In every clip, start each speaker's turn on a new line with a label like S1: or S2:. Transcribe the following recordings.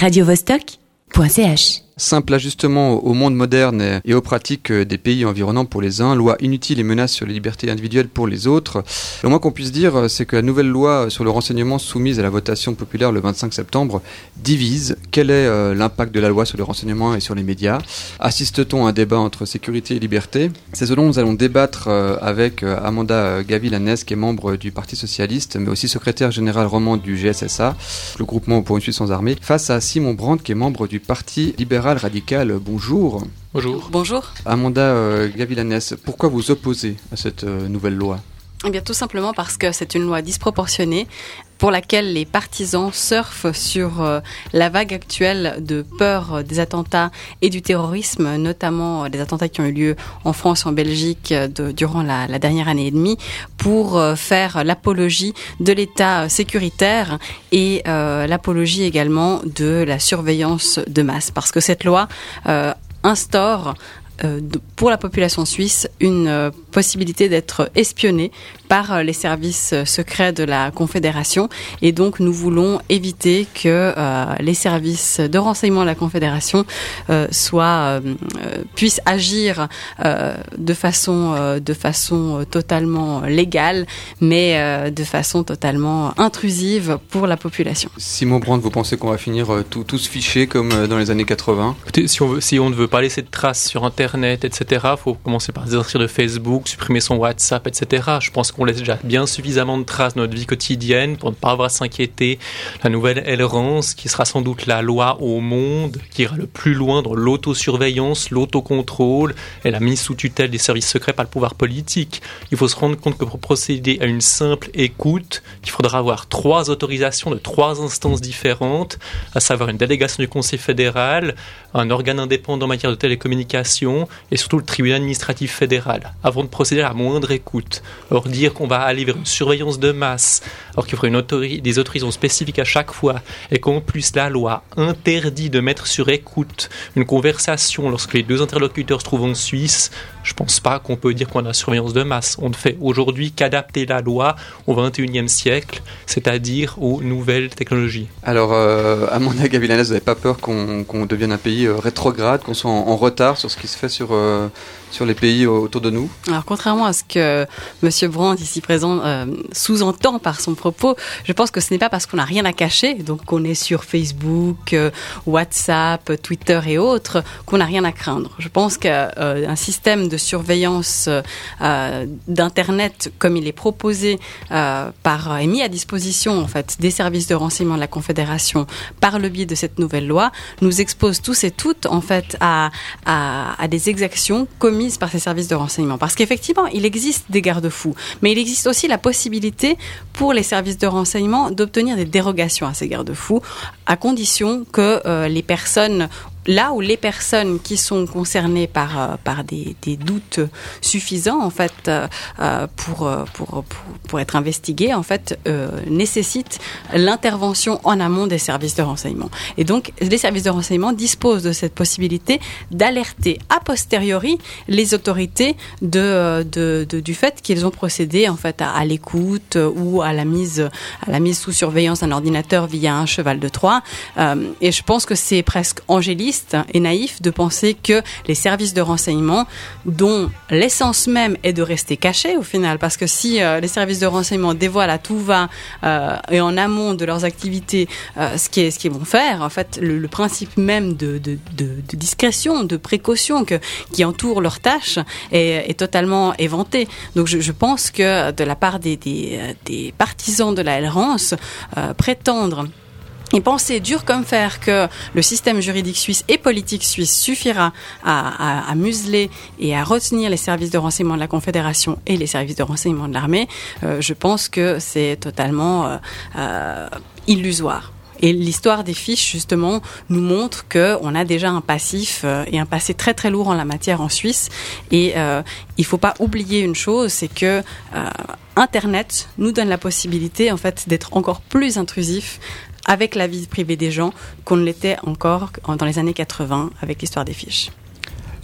S1: radiovostok.ch
S2: Simple ajustement au monde moderne et aux pratiques des pays environnants pour les uns, loi inutile et menace sur les libertés individuelles pour les autres. Le moins qu'on puisse dire, c'est que la nouvelle loi sur le renseignement soumise à la votation populaire le 25 septembre divise. Quel est euh, l'impact de la loi sur le renseignement et sur les médias Assiste-t-on à un débat entre sécurité et liberté? C'est ce dont nous allons débattre euh, avec euh, Amanda Gavilanes, qui est membre du Parti Socialiste, mais aussi secrétaire général roman du GSSA, le groupement pour une Suisse sans armée, face à Simon Brandt, qui est membre du Parti libéral radical. Bonjour.
S3: Bonjour.
S4: Bonjour.
S2: Amanda euh, Gavilanes, pourquoi vous opposez à cette euh, nouvelle loi?
S4: Eh bien, tout simplement parce que c'est une loi disproportionnée pour laquelle les partisans surfent sur euh, la vague actuelle de peur des attentats et du terrorisme, notamment des attentats qui ont eu lieu en France en Belgique de, durant la, dernière année et demie, pour faire l'apologie de l'État sécuritaire et euh, l'apologie également de la surveillance de masse. Parce que cette loi euh, instaure euh, pour la population suisse une euh, possibilité d'être espionné par euh, les services secrets de la Confédération et donc nous voulons éviter que les services de renseignement de la Confédération soient puissent agir de façon de façon totalement légale mais de façon totalement intrusive pour la population.
S2: Simon Brandt, vous pensez qu'on va finir tout, tous fichés comme dans les années 80
S3: Écoutez, si on, veut, si on ne veut pas laisser de traces sur Internet, etc., il faut commencer par désinscrire de Facebook, supprimer son WhatsApp, etc. Je pense qu'on laisse déjà bien suffisamment de traces dans notre vie quotidienne pour ne pas avoir à s'inquiéter. La nouvelle Elrance, qui sera sans doute la loi au monde, qui ira le plus loin dans l'autosurveillance, l'autocontrôle et la mise sous tutelle des services secrets par le pouvoir politique. Il faut se rendre compte que pour procéder à une simple écoute, il faudra avoir trois autorisations de trois instances différentes, à savoir une délégation du Conseil fédéral, un organe indépendant en matière de télécommunication et surtout le tribunal administratif fédéral, avant de procéder à la moindre écoute. Or, dire qu'on va aller vers une surveillance de masse, alors qu'il faudrait une des autorisations spécifiques à chaque fois, et qu'en plus la loi interdit de mettre sur écoute une conversation lorsque les deux interlocuteurs se trouvent en Suisse, je pense pas qu'on peut dire qu'on a la surveillance de masse. On ne fait aujourd'hui qu'adapter la loi au XXIe siècle, c'est-à-dire aux nouvelles technologies.
S2: Alors, euh, Amanda Gavilanes, vous n'avez pas peur qu'on qu devienne un pays euh, rétrograde, qu'on soit en, en, retard sur ce qui se fait sur, euh, sur les pays autour de nous
S4: Alors, contrairement à ce que M. Brandt, ici présent, euh, sous-entend par son propos, je pense que ce n'est pas parce qu'on n'a rien à cacher, donc qu'on est sur Facebook, euh, WhatsApp, Twitter et autres, qu'on n'a rien à craindre. Je pense qu'un euh, système de surveillance d'Internet, comme il est proposé par, mis à disposition en fait des services de renseignement de la Confédération par le biais de cette nouvelle loi, nous expose tous et toutes en fait à, à, des exactions par ces services de renseignement. Parce qu'effectivement, il existe des garde-fous, mais il existe aussi la possibilité pour les services de renseignement d'obtenir des dérogations à ces garde-fous, à condition que euh, les personnes là où les personnes qui sont concernées par, euh, par des, des doutes suffisants en fait euh, pour, pour, pour, pour, être investiguées en fait euh, nécessitent l'intervention en amont des services de renseignement. Et donc les services de renseignement disposent de cette possibilité d'alerter a posteriori les autorités de, de, du fait qu'ils ont procédé en fait à, à l'écoute ou à la mise à la mise sous surveillance d'un ordinateur via un cheval de Troie. Euh, et je pense que c'est presque angélique et naïf de penser que les services de renseignement, dont l'essence même est de rester cachés au final, parce que si euh, les services de renseignement dévoilent à tout va euh, et en amont de leurs activités euh, ce qu'ils ce vont faire, en fait, le, principe même de, discrétion, de précaution qui entoure leurs tâches est, totalement éventé. Donc je, pense que de la part des partisans de la errance, prétendre et penser dur comme fer que le système juridique suisse et politique suisse suffira à, museler et à retenir les services de renseignement de la Confédération et les services de renseignement de l'armée, euh, je pense que c'est totalement euh, euh, illusoire. Et l'histoire des fiches, justement, nous montre qu'on a déjà un passif euh, et un passé très très lourd en la matière en Suisse. Et euh, il ne faut pas oublier une chose, c'est que euh, Internet nous donne la possibilité, en fait, d'être encore plus intrusif avec la vie privée des gens qu'on ne l'était encore dans les années 80 avec l'histoire des fiches.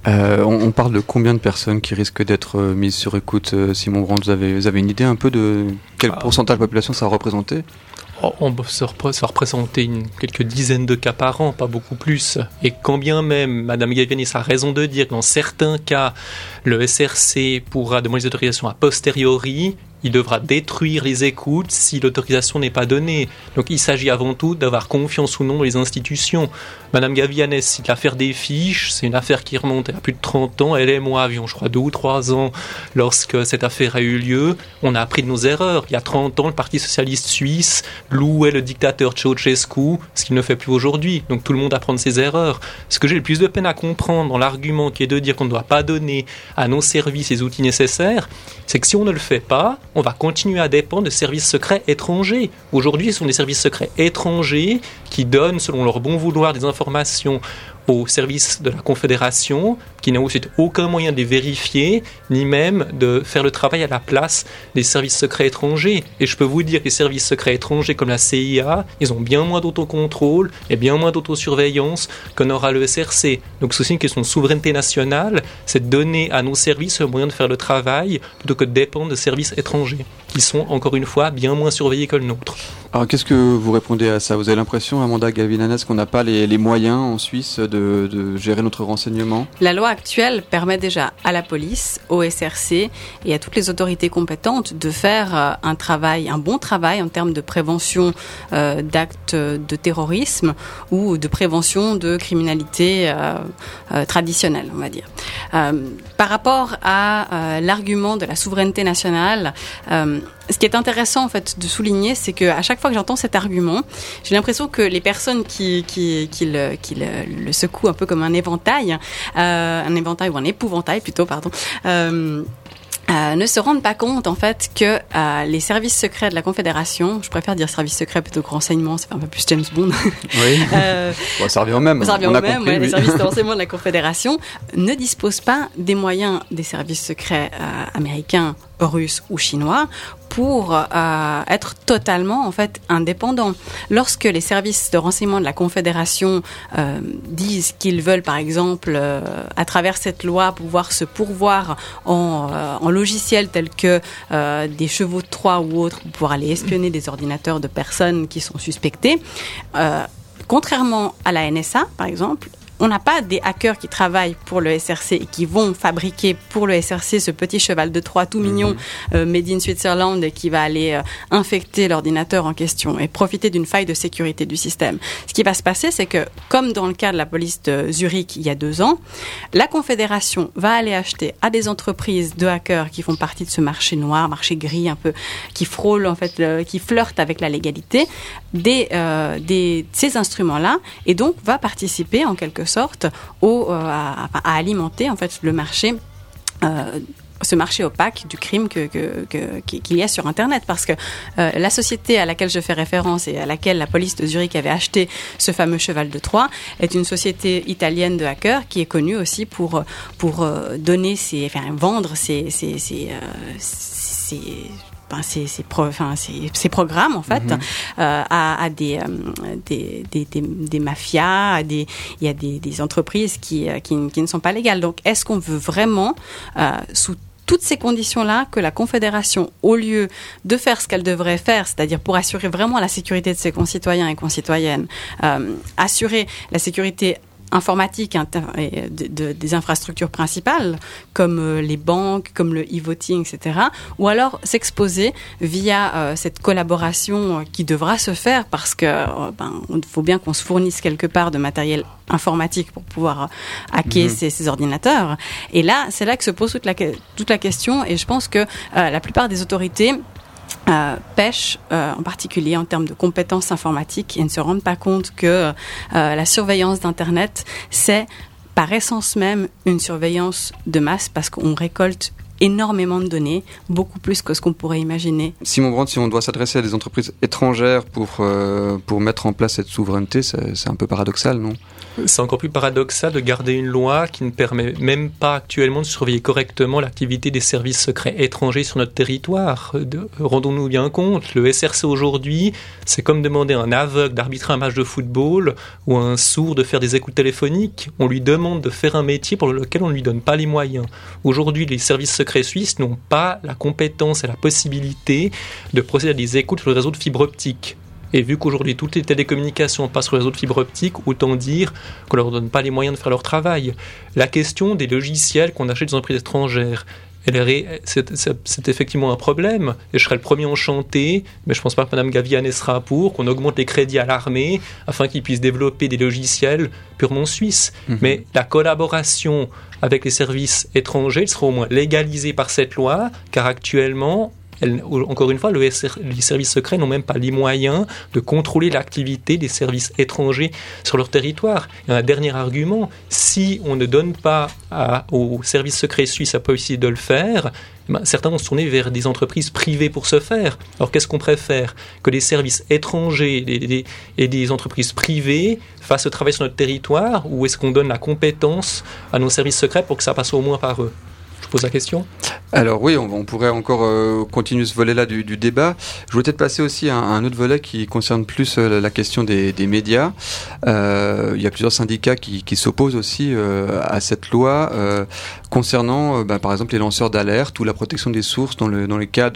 S2: Euh, on, on, parle de combien de personnes qui risquent d'être euh, mises sur écoute, euh, Simon Brandt vous avez, vous avez une idée un peu de quel ah. pourcentage de la population ça a représenté?
S3: Oh, on se représenter une, quelques dizaines de cas par an, pas beaucoup plus. Et quand bien même, Madame Gavianis a raison de dire que dans certains cas, le SRC pourra demander des autorisations a posteriori, il devra détruire les écoutes si l'autorisation n'est pas donnée. Donc il s'agit avant tout d'avoir confiance ou non dans les institutions. Madame Gavianes, c'est l'affaire des fiches, c'est une affaire qui remonte à plus de 30 ans. Elle et moi avions, je crois, deux ou trois ans lorsque cette affaire a eu lieu. On a appris de nos erreurs. Il y a 30 ans, le Parti socialiste suisse louait le dictateur Ceausescu, ce qu'il ne fait plus aujourd'hui. Donc tout le monde apprend de ses erreurs. Ce que j'ai le plus de peine à comprendre dans l'argument qui est de dire qu'on ne doit pas donner à nos services les outils nécessaires, c'est que si on ne le fait pas, on va continuer à dépendre de services secrets étrangers. Aujourd'hui, ce sont des services secrets étrangers qui donnent, selon leur bon vouloir, des informations au service de la Confédération, qui n'a ensuite aucun moyen de les vérifier, ni même de faire le travail à la place des services secrets étrangers. Et je peux vous dire que les services secrets étrangers comme la CIA, ils ont bien moins d'autocontrôle et bien moins d'autosurveillance qu'en aura le SRC. Donc c'est aussi une question de souveraineté nationale, c'est de donner à nos services le moyen de faire le travail plutôt que de dépendre de services étrangers, qui sont encore une fois bien moins surveillés que le nôtre.
S2: Alors qu'est-ce que vous répondez à ça? Vous avez l'impression, Amanda Gavinanes, qu'on n'a pas les, les, moyens en Suisse de, de, gérer notre renseignement?
S4: La loi actuelle permet déjà à la police, au SRC et à toutes les autorités compétentes de faire euh, un travail, un bon travail en termes de prévention euh, d'actes de terrorisme ou de prévention de criminalité euh, euh traditionnelle, on va dire. Euh, par rapport à l'argument de la souveraineté nationale, ce qui est intéressant en fait de souligner, c'est que à chaque fois que j'entends cet argument, j'ai l'impression que les personnes qui, qui, qui, le, qui le, le, secouent un peu comme un éventail, euh, un éventail ou un épouvantail plutôt, pardon. Euh, euh, ne se rendent pas compte en fait que euh, les services secrets de la Confédération, je préfère dire services secrets plutôt que renseignements, c'est un peu plus James Bond.
S2: Oui. euh, bon, ça revient au même.
S4: Ça revient au même. Compris, ouais, oui. Les services de renseignement de la Confédération ne disposent pas des moyens des services secrets américains russe ou chinois pour euh, être totalement en fait indépendants. Lorsque les services de renseignement de la Confédération euh, disent qu'ils veulent par exemple euh, à travers cette loi pouvoir se pourvoir en, logiciels tels que des chevaux de Troie ou autres pour pouvoir aller espionner des ordinateurs de personnes qui sont suspectées, contrairement à la NSA par exemple, on n'a pas des hackers qui travaillent pour le SRC et qui vont fabriquer pour le SRC ce petit cheval de Troie tout mignon -hmm. euh, made in Switzerland qui va aller euh, infecter l'ordinateur en question et profiter d'une faille de sécurité du système. Ce qui va se passer, c'est que, comme dans le cas de la police de Zurich il y a deux ans, la Confédération va aller acheter à des entreprises de hackers qui font partie de ce marché noir, marché gris un peu, qui frôle en fait, le, qui flirte avec la légalité, des, euh, des ces instruments-là et donc va participer en quelque sorte au, euh, à, alimenter en fait le marché euh, ce marché opaque du crime que, qu'il y a sur Internet. Parce que euh, la société à laquelle je fais référence et à laquelle la police de Zurich avait acheté ce fameux cheval de Troie est une société italienne de hackers qui est connue aussi pour, pour donner ses, vendre ses ben, ces, ces, pro, enfin, ces, ces, programmes en fait mm -hmm. euh, à, à des, euh, des, des, des, des, mafias, à des, il y a des, des entreprises qui, qui, qui, ne sont pas légales. Donc est-ce qu'on veut vraiment euh, sous toutes ces conditions-là que la Confédération, au lieu de faire ce qu'elle devrait faire, c'est-à-dire pour assurer vraiment la sécurité de ses concitoyens et concitoyennes, euh, assurer la sécurité informatique et de, de, des infrastructures principales comme euh, les banques, comme le e-voting, etc. Ou alors s'exposer via euh, cette collaboration qui devra se faire parce que euh, ben, il faut bien qu'on se fournisse quelque part de matériel informatique pour pouvoir hacker mmh. ces, ces, ordinateurs. Et là, c'est là que se pose toute la, toute la question et je pense que euh, la plupart des autorités euh, pêchent euh, en particulier en termes de compétences informatiques et ne se rendent pas compte que euh, la surveillance d'Internet, c'est par essence même une surveillance de masse parce qu'on récolte énormément de données, beaucoup plus que ce qu'on pourrait imaginer.
S2: Simon Brandt, si on doit s'adresser à des entreprises étrangères pour, pour mettre en place cette souveraineté, c'est un peu paradoxal, non?
S3: C'est encore plus paradoxal de garder une loi qui ne permet même pas actuellement de surveiller correctement l'activité des services secrets étrangers sur notre territoire. Rendons-nous bien compte, le SRC aujourd'hui, c'est comme demander à un aveugle d'arbitrer un match de football ou à un sourd de faire des écoutes téléphoniques. On lui demande de faire un métier pour lequel on ne lui donne pas les moyens. Aujourd'hui, les services secrets suisses n'ont pas la compétence et la possibilité de procéder à des écoutes sur le réseau de fibre optique. Et vu qu'aujourd'hui toutes les télécommunications passent sur les autres fibres optiques, autant dire qu'on leur donne pas les moyens de faire leur travail. La question des logiciels qu'on achète des entreprises étrangères, c'est effectivement un problème. Et je serais le premier enchanté, mais je ne pense pas que Mme Gaviane sera pour qu'on augmente les crédits à l'armée afin qu'ils puissent développer des logiciels purement suisses. Mhm. Mais la collaboration avec les services étrangers sera au moins légalisée par cette loi, car actuellement, encore une fois, les services secrets n'ont même pas les moyens de contrôler l'activité des services étrangers sur leur territoire. Et un dernier argument, si on ne donne pas aux services secrets suisses la possibilité de le faire, eh ben, certains vont se tourner vers des entreprises privées pour ce faire. Alors qu'est-ce qu'on préfère? Que les services étrangers et des entreprises privées fassent le travail sur notre territoire ou est-ce qu'on donne la compétence à nos services secrets pour que ça passe au moins par eux? Je pose la question.
S2: Alors oui, on, pourrait encore euh, continuer ce volet-là du, débat. Je voulais peut-être passer aussi à, un autre volet qui concerne plus euh, la question des, médias. Euh, il y a plusieurs syndicats qui, s'opposent aussi à cette loi concernant, bah, par exemple, les lanceurs d'alerte ou la protection des sources dans, le, dans les cas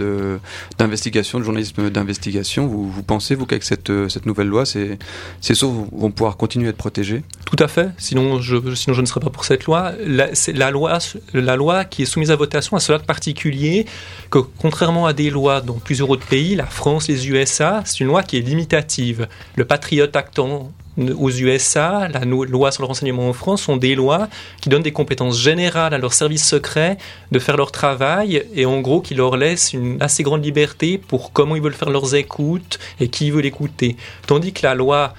S2: d'investigation, de, journalisme d'investigation. Vous, vous, pensez, vous, qu'avec cette, cette nouvelle loi, ces, ces sources vont pouvoir continuer à être protégées?
S3: Tout à fait. Sinon je, sinon, je ne serais pas pour cette loi. La, la loi, la loi qui est soumise à votation a cela de particulier que, contrairement à des lois dans plusieurs autres pays, la France, les USA, c'est une loi qui est limitative. Le Patriot Act aux USA, la loi sur le renseignement en France sont des lois qui donnent des compétences générales à leurs services secrets de faire leur travail et en gros qui leur laissent une assez grande liberté pour comment ils veulent faire leurs écoutes et qui veut l'écouter. Tandis que la loi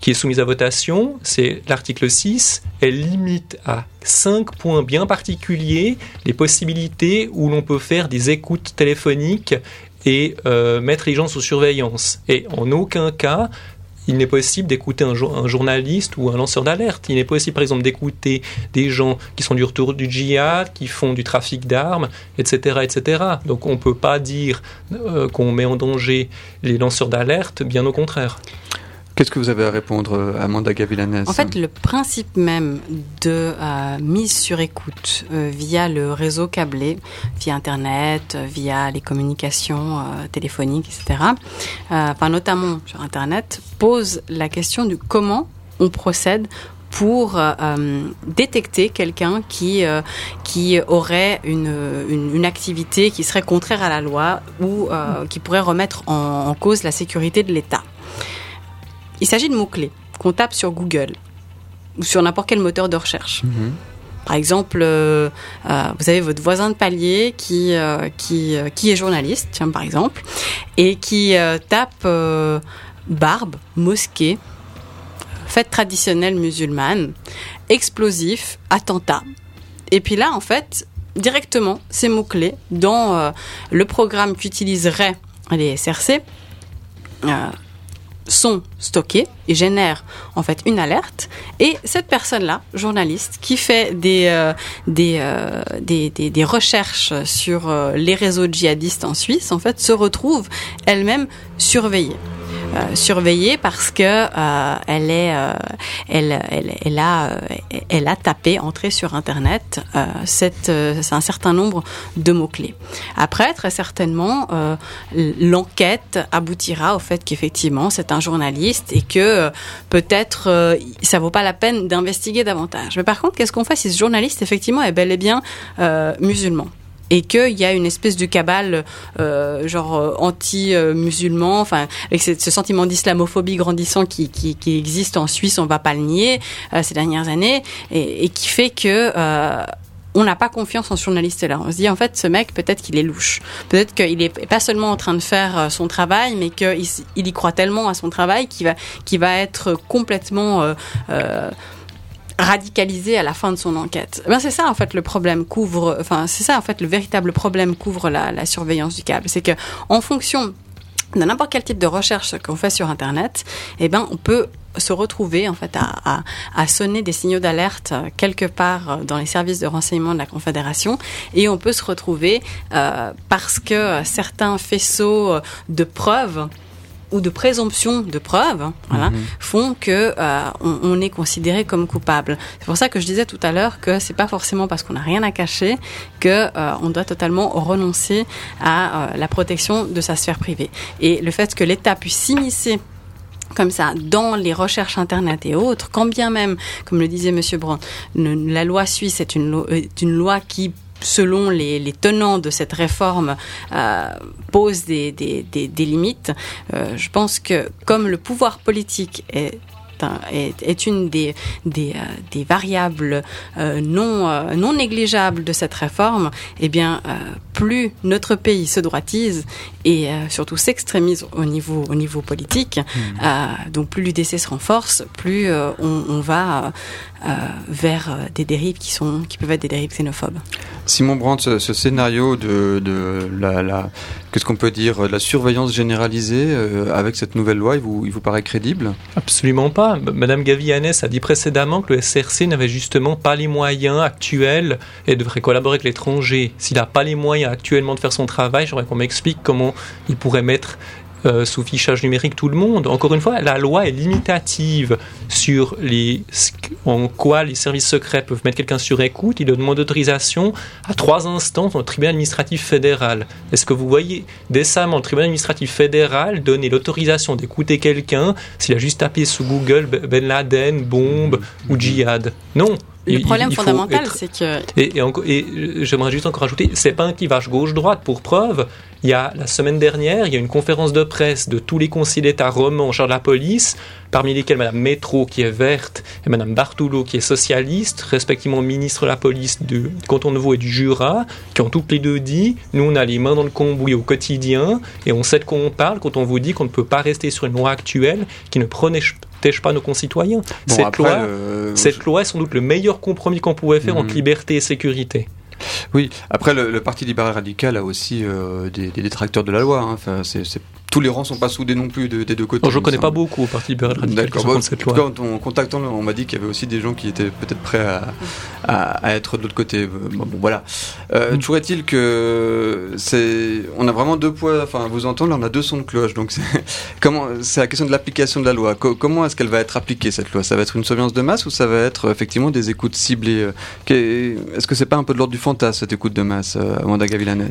S3: qui est soumise à votation, c'est l'article 6, elle limite à 5 points bien particuliers les possibilités où l'on peut faire des écoutes téléphoniques et euh, mettre les gens sous surveillance. Et en aucun cas, il n'est possible d'écouter un, journaliste ou un lanceur d'alerte. Il n'est possible, par exemple, d'écouter des gens qui sont du retour du djihad, qui font du trafic d'armes, etc., etc. Donc, on ne peut pas dire euh, qu'on met en danger les lanceurs d'alerte, bien au contraire.
S2: Qu'est-ce que vous avez à répondre, euh, Amanda Gavilanes
S4: En fait, le principe même de euh, mise sur écoute euh, via le réseau câblé, via Internet, via les communications téléphoniques, etc., enfin notamment sur Internet, pose la question de comment on procède pour détecter quelqu'un qui qui aurait une, une, activité qui serait contraire à la loi ou qui pourrait remettre en cause la sécurité de l'État. Il s'agit de mots-clés qu'on tape sur Google ou sur n'importe quel moteur de recherche. Mhm. Par exemple, euh, euh, vous avez votre voisin de palier qui, euh, qui, qui est journaliste, tiens, par exemple, et qui tape barbe, mosquée, fête traditionnelle musulmane, explosif, attentat. Et puis là, en fait, directement, ces mots-clés dans le programme qu'utiliseraient les SRC sont stockés et génèrent en fait une alerte. Et cette personne-là, journaliste, qui fait des, euh, euh, des, des, des, recherches sur euh, les réseaux djihadistes en Suisse, en fait, se retrouve elle-même surveillée. Surveillée parce que elle est, elle, elle, elle, a, elle a tapé, entré sur Internet cette, un certain nombre de mots clés. Après, très certainement, l'enquête aboutira au fait qu'effectivement c'est un journaliste et que peut-être ça vaut pas la peine d'investiguer davantage. Mais par contre, qu'est-ce qu'on fait si ce journaliste effectivement est bel et bien musulman et qu'il y a une espèce de cabale euh, genre euh, anti-musulman, enfin avec ce, sentiment d'islamophobie grandissant qui, existe en Suisse, on va pas le nier euh, ces dernières années, et, qui fait que euh, on n'a pas confiance en ce journaliste-là. On se dit en fait, ce mec, peut-être qu'il est louche. Peut-être qu'il est pas seulement en train de faire euh, son travail, mais qu'il il y croit tellement à son travail qu'il va, être complètement euh, euh, radicalisé à la fin de son enquête. Ben c'est ça en fait le problème couvre, enfin c'est ça en fait le véritable problème couvre la, la surveillance du câble, c'est que en fonction de n'importe quel type de recherche qu'on fait sur Internet, eh ben on peut se retrouver en fait à, à, à sonner des signaux d'alerte quelque part dans les services de renseignement de la Confédération et on peut se retrouver euh, parce que certains faisceaux de preuves ou de présomption de preuve voilà, mhm. font que euh, on, est considéré comme coupable. C'est pour ça que je disais tout à l'heure que c'est pas forcément parce qu'on n'a rien à cacher que euh, on doit totalement renoncer à euh, la protection de sa sphère privée. Et le fait que l'État puisse s'immiscer comme ça dans les recherches internet et autres, quand bien même, comme le disait Monsieur Brand, la loi suisse est une, loi qui selon les, tenants de cette réforme, euh, pose des, limites. Euh, je pense que comme le pouvoir politique est est, une des, des, euh, variables non, non négligeables de cette réforme, eh bien, plus notre pays se droitise et surtout s'extrémise au niveau, au niveau politique, mmh. donc plus l'UDC se renforce, plus on, va vers des dérives qui, sont, qui peuvent être des dérives xénophobes.
S2: Simon Brandt, ce, scénario de, de la, la qu'est-ce qu'on peut dire, la surveillance généralisée euh, avec cette nouvelle loi, il vous, il vous paraît crédible?
S3: Absolument pas. Madame Gavianès a dit précédemment que le SRC n'avait justement pas les moyens actuels et devrait collaborer avec l'étranger. S'il n'a pas les moyens actuellement de faire son travail, j'aimerais qu'on m'explique comment il pourrait mettre euh, sous fichage numérique tout le monde. Encore une fois, la loi est limitative sur les, en quoi les services secrets peuvent mettre quelqu'un sur écoute. Il demande d'autorisation à trois instances dans le tribunal administratif fédéral. Est-ce que vous voyez décemment le tribunal administratif fédéral donner l'autorisation d'écouter quelqu'un s'il a juste tapé sous Google Ben Laden, bombe ou djihad? Non.
S4: Le problème fondamental, c'est que.
S3: Et, et, et j'aimerais juste encore ajouter, c'est pas un clivage gauche-droite pour preuve. Il y a la semaine dernière, il y a une conférence de presse de tous les conseillers d'État romans en charge de la police, parmi lesquels Mme Métro qui est verte et Mme Bartoulot qui est socialiste, respectivement ministre de la police du canton de Vaud et du Jura, qui ont toutes les deux dit nous on a les mains dans le cambouis au quotidien et on sait de quoi on parle quand on vous dit qu'on ne peut pas rester sur une loi actuelle qui ne protège pas nos concitoyens. cette, loi, cette loi est sans doute le meilleur compromis qu'on pouvait faire entre mhm. liberté et sécurité.
S2: Oui, après le, Parti libéral radical a aussi euh, des, détracteurs de la loi. Hein. Enfin, c'est tous les rangs sont pas soudés non plus des deux côtés.
S3: je ne connais pas beaucoup au Parti libéral radical qui cette loi.
S2: En, en contactant, on m'a dit qu'il y avait aussi des gens qui étaient peut-être prêts à, être de l'autre côté. Bon, voilà. Euh, mm. Toujours est-il que c'est, on a vraiment deux poids. Enfin, vous entendez, là, on a deux sons de cloche. Donc, c'est comment, c'est la question de l'application de la loi. comment est-ce qu'elle va être appliquée cette loi? Ça va être une surveillance de masse ou ça va être effectivement des écoutes ciblées? Est-ce que c'est pas un peu de l'ordre du fantasme cette écoute de masse, euh, Amanda Gavilanes?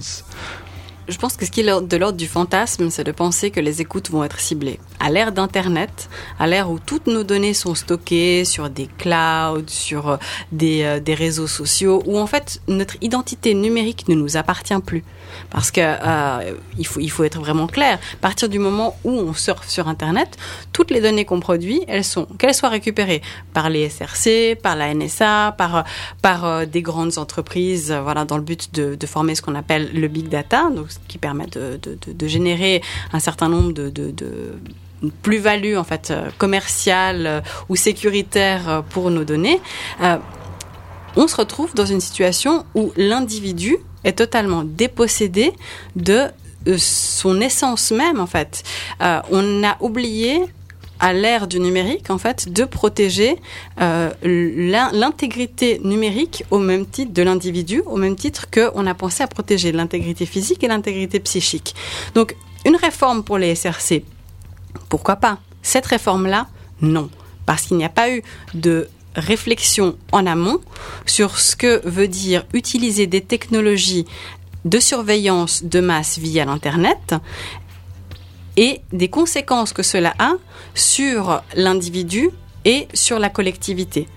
S4: Je pense que ce qui est de l'ordre du fantasme, c'est de penser que les écoutes vont être ciblées. À l'ère d'Internet, à l'ère où toutes nos données sont stockées sur des clouds, sur euh, des, euh, des réseaux sociaux, où en fait notre identité numérique ne nous appartient plus. Parce que euh, il, faut, il faut être vraiment clair. À partir du moment où on surfe sur Internet, toutes les données qu'on produit, elles sont, qu'elles soient récupérées par les SRC, par la NSA, par, par euh, des grandes entreprises, euh, voilà, dans le but de, de former ce qu'on appelle le big data, donc qui permet de, de, de générer un certain nombre de, de plus-value en fait commerciale ou sécuritaire pour nos données, on se retrouve dans une situation où l'individu est totalement dépossédé de euh, son essence même en fait. Euh, on a oublié à l'ère du numérique, en fait, de protéger euh, l'intégrité numérique au même titre de l'individu, au même titre qu'on a pensé à protéger l'intégrité physique et l'intégrité psychique. Donc, une réforme pour les SRC, pourquoi pas? Cette réforme-là, non. Parce qu'il n'y a pas eu de réflexion en amont sur ce que veut dire utiliser des technologies de surveillance de masse via l'Internet et des conséquences que cela a sur l'individu et sur la collectivité.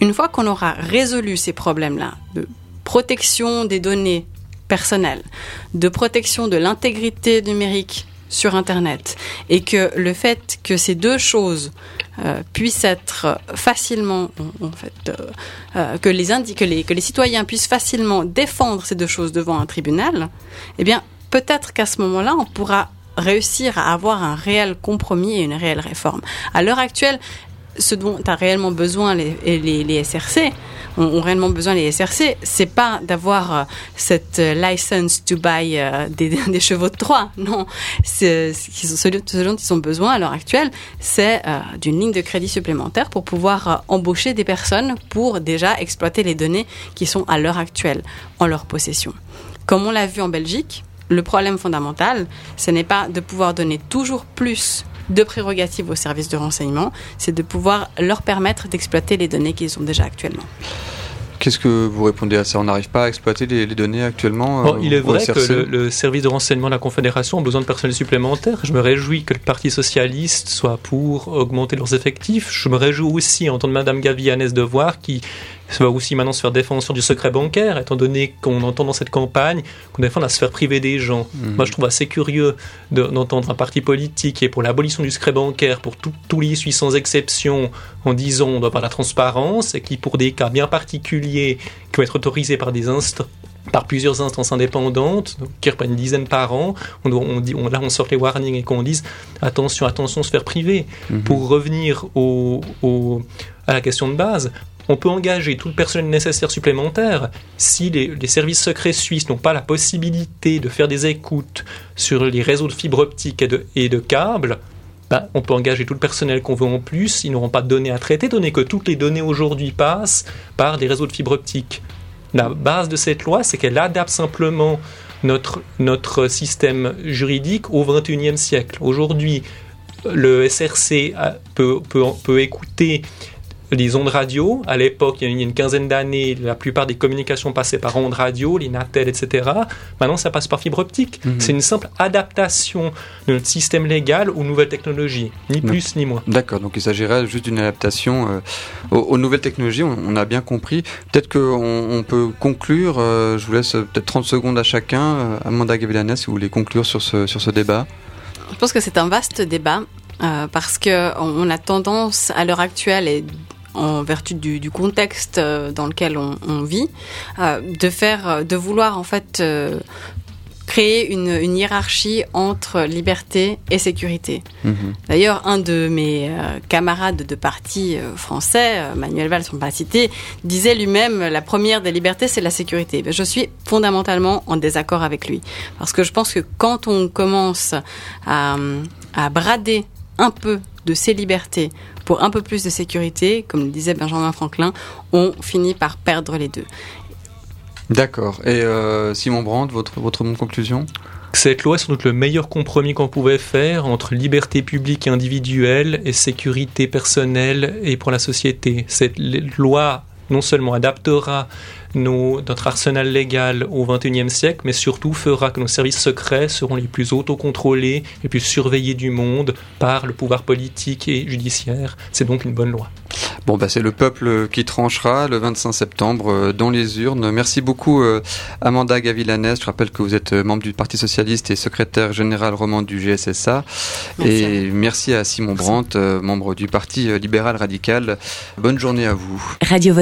S4: Une fois qu'on aura résolu ces problèmes-là de protection des données personnelles, de protection de l'intégrité numérique sur Internet, et que le fait que ces deux choses euh, puissent être facilement, en fait, euh, euh, que, les que, les, que les citoyens puissent facilement défendre ces deux choses devant un tribunal, eh bien, peut-être qu'à ce moment-là, on pourra réussir à avoir un réel compromis et une réelle réforme. À l'heure actuelle, ce dont a réellement besoin les, SRC, ont, réellement besoin les SRC, c'est pas d'avoir euh, cette euh, license to buy euh, des, des, chevaux de Troie. Non, ce, ce dont ils ont besoin à l'heure actuelle, c'est d'une ligne de crédit supplémentaire pour pouvoir embaucher des personnes pour déjà exploiter les données qui sont à l'heure actuelle en leur possession. Comme on l'a vu en Belgique, le problème fondamental, ce n'est pas de pouvoir donner toujours plus deux prérogatives au service de renseignement, c'est de pouvoir leur permettre d'exploiter les données qu'ils ont déjà actuellement.
S2: Qu'est-ce que vous répondez à ça? On n'arrive pas à exploiter les, données actuellement
S3: euh, Il est vrai que le, service de renseignement de la Confédération a besoin de personnel supplémentaire. Je me réjouis que le Parti socialiste soit pour augmenter leurs effectifs. Je me réjouis aussi, en tant que Madame Gavianes, de voir qui va aussi maintenant se faire défendre sur du secret bancaire, étant donné qu'on entend dans cette campagne qu'on défend la sphère privée des gens. Mhm. Moi, je trouve assez curieux d'entendre un parti politique qui est pour l'abolition du secret bancaire, pour tous les issues sans exception, en disant on doit avoir la transparence, et qui, pour des cas bien particuliers, qui vont être autorisés par des instances par plusieurs instances indépendantes, qui reprennent une dizaine par an, on, on dit, on, là on sort les warnings et qu'on dise attention, attention, sphère privée. Mhm. Pour revenir au, à la question de base, on peut engager tout le personnel nécessaire supplémentaire si les, services secrets suisses n'ont pas la possibilité de faire des écoutes sur les réseaux de fibres optiques et de, câbles. Ben, on peut engager tout le personnel qu'on veut en plus, ils n'auront pas de données à traiter, donné que toutes les données aujourd'hui passent par des réseaux de fibres optiques. La base de cette loi, c'est qu'elle adapte simplement notre, système juridique au XXIe siècle. Aujourd'hui, le SRC peut, peut, peut écouter les ondes radio. À l'époque, il y a une quinzaine d'années, la plupart des communications passaient par ondes radio, les Natel, etc. Maintenant, ça passe par fibre optique. Mhm. C'est une simple adaptation de notre système légal aux nouvelles technologies, ni plus ni moins.
S2: D'accord, donc il s'agirait juste d'une adaptation euh, aux, nouvelles technologies, on, a bien compris. Peut-être qu'on on peut conclure, euh, je vous laisse peut-être 30 secondes à chacun. Euh, Amanda Gavilanes, si vous voulez conclure sur ce, sur ce débat.
S4: Je pense que c'est un vaste débat. parce qu'on on a tendance à l'heure actuelle, et en vertu du, contexte euh, dans lequel on, vit, euh, de faire, euh, de vouloir en fait créer une, hiérarchie entre liberté et sécurité. Mhm. D'ailleurs, un de mes camarades de parti français, Manuel Valls, on pas cité, disait lui-même la première des libertés, c'est la sécurité. Ben, je suis fondamentalement en désaccord avec lui. Parce que je pense que quand on commence à, à brader un peu de ses libertés pour un peu plus de sécurité, comme le disait Benjamin Franklin, on finit par perdre les deux.
S2: D'accord. Et euh, Simon Brandt, votre, votre conclusion?
S3: Cette loi est sans doute le meilleur compromis qu'on pouvait faire entre liberté publique et individuelle et sécurité personnelle et pour la société. Cette loi non seulement adaptera notre arsenal légal au XXIe siècle, mais surtout fera que nos services secrets seront les plus autocontrôlés et plus surveillés du monde par le pouvoir politique et judiciaire. C'est donc une bonne loi.
S2: Bon, bah, c'est le peuple qui tranchera le 25 septembre euh, dans les urnes. Merci beaucoup, euh, Amanda Gavilanes. Je rappelle que vous êtes euh, membre du Parti Socialiste et secrétaire général roman du GSSA. et merci à Simon Brandt, membre du Parti libéral radical. Bonne journée à vous. Radio